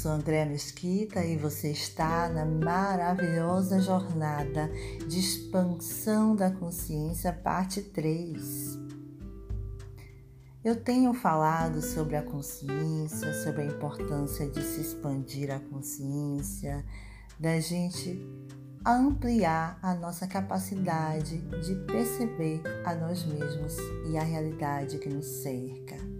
sou Andréa Mesquita e você está na maravilhosa jornada de expansão da consciência, parte 3. Eu tenho falado sobre a consciência, sobre a importância de se expandir a consciência, da gente ampliar a nossa capacidade de perceber a nós mesmos e a realidade que nos cerca.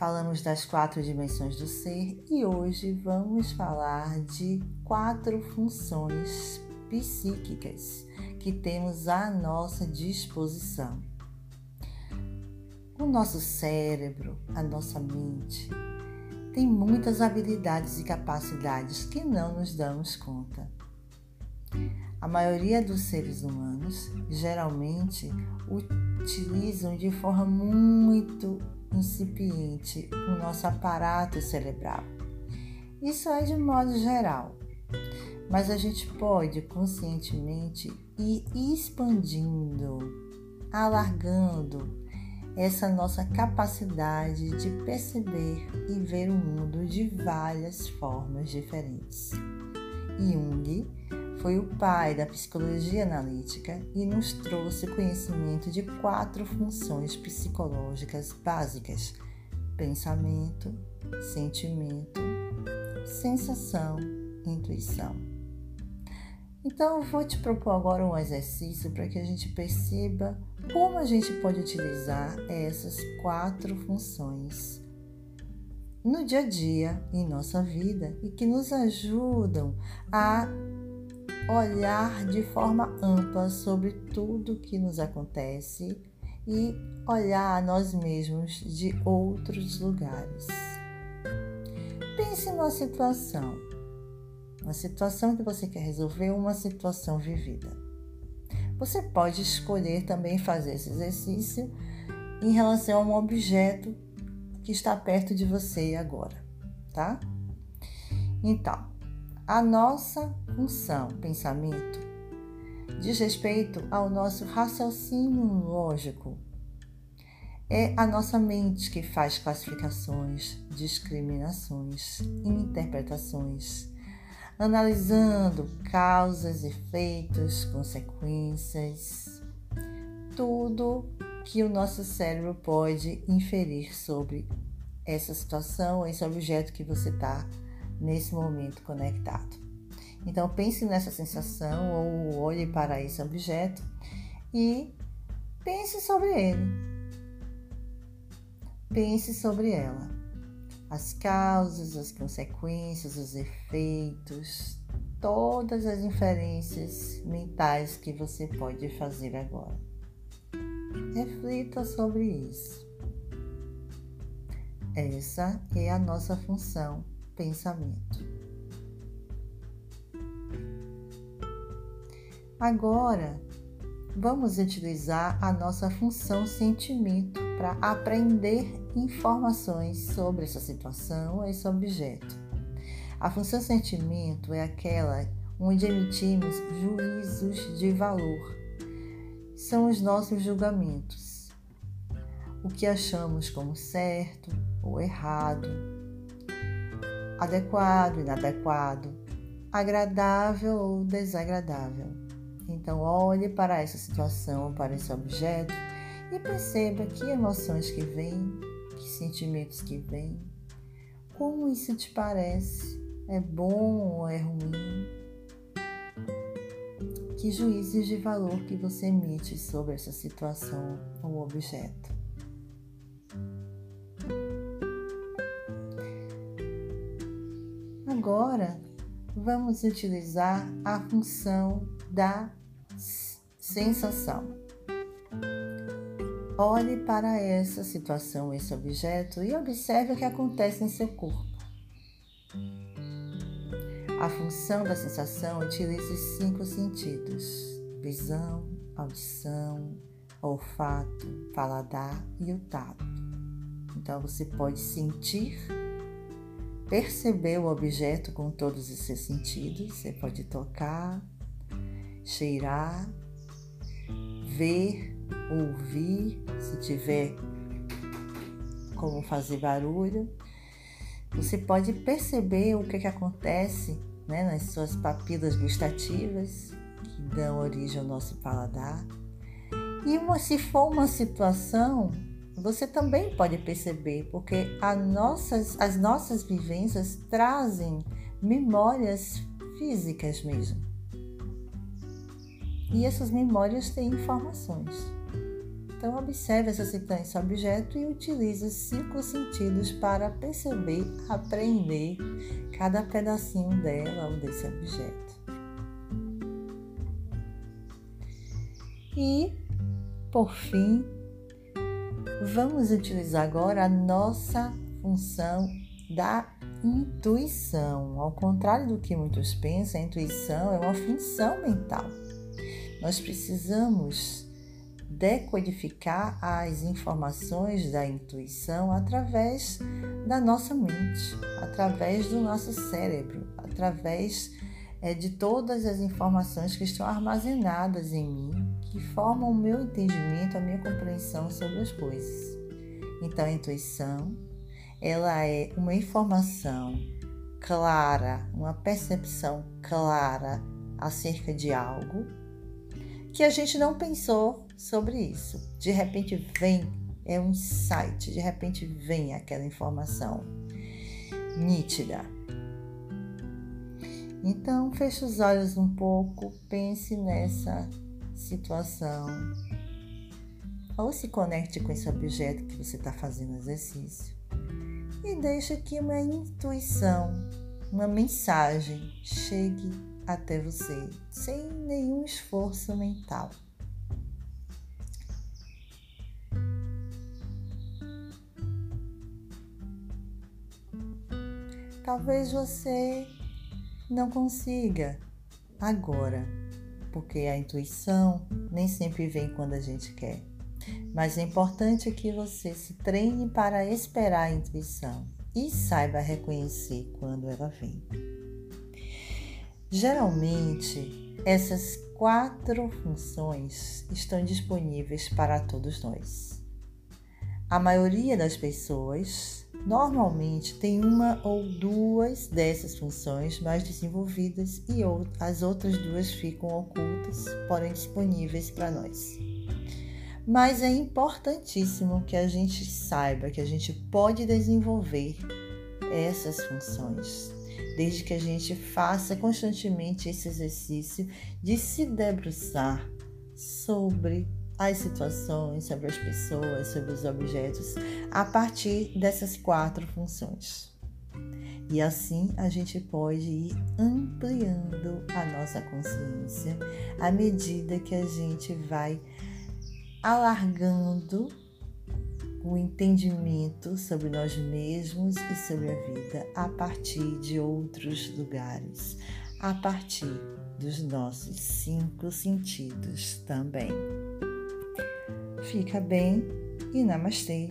Falamos das quatro dimensões do ser e hoje vamos falar de quatro funções psíquicas que temos à nossa disposição. O nosso cérebro, a nossa mente, tem muitas habilidades e capacidades que não nos damos conta. A maioria dos seres humanos geralmente utilizam de forma muito incipiente o nosso aparato cerebral. Isso é de modo geral, mas a gente pode conscientemente ir expandindo, alargando essa nossa capacidade de perceber e ver o mundo de várias formas diferentes. Jung foi o pai da psicologia analítica e nos trouxe conhecimento de quatro funções psicológicas básicas: pensamento, sentimento, sensação, intuição. Então, eu vou te propor agora um exercício para que a gente perceba como a gente pode utilizar essas quatro funções no dia a dia, em nossa vida e que nos ajudam a olhar de forma ampla sobre tudo que nos acontece e olhar a nós mesmos de outros lugares. Pense numa situação, uma situação que você quer resolver, uma situação vivida. Você pode escolher também fazer esse exercício em relação a um objeto que está perto de você agora, tá? Então, a nossa função, pensamento, diz respeito ao nosso raciocínio lógico. É a nossa mente que faz classificações, discriminações, interpretações, analisando causas, efeitos, consequências, tudo que o nosso cérebro pode inferir sobre essa situação, esse objeto que você está nesse momento conectado. Então pense nessa sensação ou olhe para esse objeto e pense sobre ele. Pense sobre ela. As causas, as consequências, os efeitos, todas as inferências mentais que você pode fazer agora. Reflita sobre isso. Essa é a nossa função pensamento. Agora, vamos utilizar a nossa função sentimento para aprender informações sobre essa situação, esse objeto. A função sentimento é aquela onde emitimos juízos de valor. São os nossos julgamentos. O que achamos como certo ou errado, adequado, inadequado, agradável ou desagradável. Então, olhe para essa situação, para esse objeto e perceba que emoções que vêm, que sentimentos que vêm, como isso te parece, é bom ou é ruim, que juízes de valor que você emite sobre essa situação ou objeto. Agora, vamos utilizar a função da sensação. Olhe para essa situação, esse objeto e observe o que acontece em seu corpo. A função da sensação utiliza os cinco sentidos: visão, audição, olfato, paladar e o tato. Então você pode sentir perceber o objeto com todos os seus sentidos. Você pode tocar, cheirar, ver, ouvir, se tiver como fazer barulho, Você pode perceber o que, que acontece né, nas suas papilas gustativas, que dão origem ao nosso paladar. E se for uma situação, você também pode perceber, porque nossas, as nossas vivências trazem memórias físicas mesmo. E essas memórias têm informações. Então, observe essa esse objeto e utilize os cinco sentidos para perceber, aprender cada pedacinho dela ou desse objeto. E, por fim, vamos utilizar agora a nossa função da intuição. Ao contrário do que muitos pensam, a intuição é uma função mental. Nós precisamos decodificar as informações da intuição através da nossa mente, através do nosso cérebro, através é, de todas as informações que estão armazenadas em mim, que formam o meu entendimento, a minha compreensão sobre as coisas. Então, a intuição, ela é uma informação clara, uma percepção clara acerca de algo que a gente não pensou sobre isso. De repente vem, é um insight, de repente vem aquela informação nítida. Então, feche os olhos um pouco, pense nessa situação. Ou se conecte com esse objeto que você está fazendo exercício. E deixe que uma intuição, uma mensagem chegue até você, sem nenhum esforço mental. Talvez você não consiga agora, porque a intuição nem sempre vem quando a gente quer. Mas é importante que você se treine para esperar a intuição e saiba reconhecer quando ela vem. Geralmente, essas quatro funções estão disponíveis para todos nós. A maioria das pessoas Normalmente tem uma ou duas dessas funções mais desenvolvidas e as outras duas ficam ocultas, porém disponíveis para nós. Mas é importantíssimo que a gente saiba que a gente pode desenvolver essas funções, desde que a gente faça constantemente esse exercício de se debruçar sobre as situações, sobre as pessoas, sobre os objetos, a partir dessas quatro funções. E assim a gente pode ir ampliando a nossa consciência à medida que a gente vai alargando o entendimento sobre nós mesmos e sobre a vida a partir de outros lugares, a partir dos nossos cinco sentidos também. Fica bem e namastê.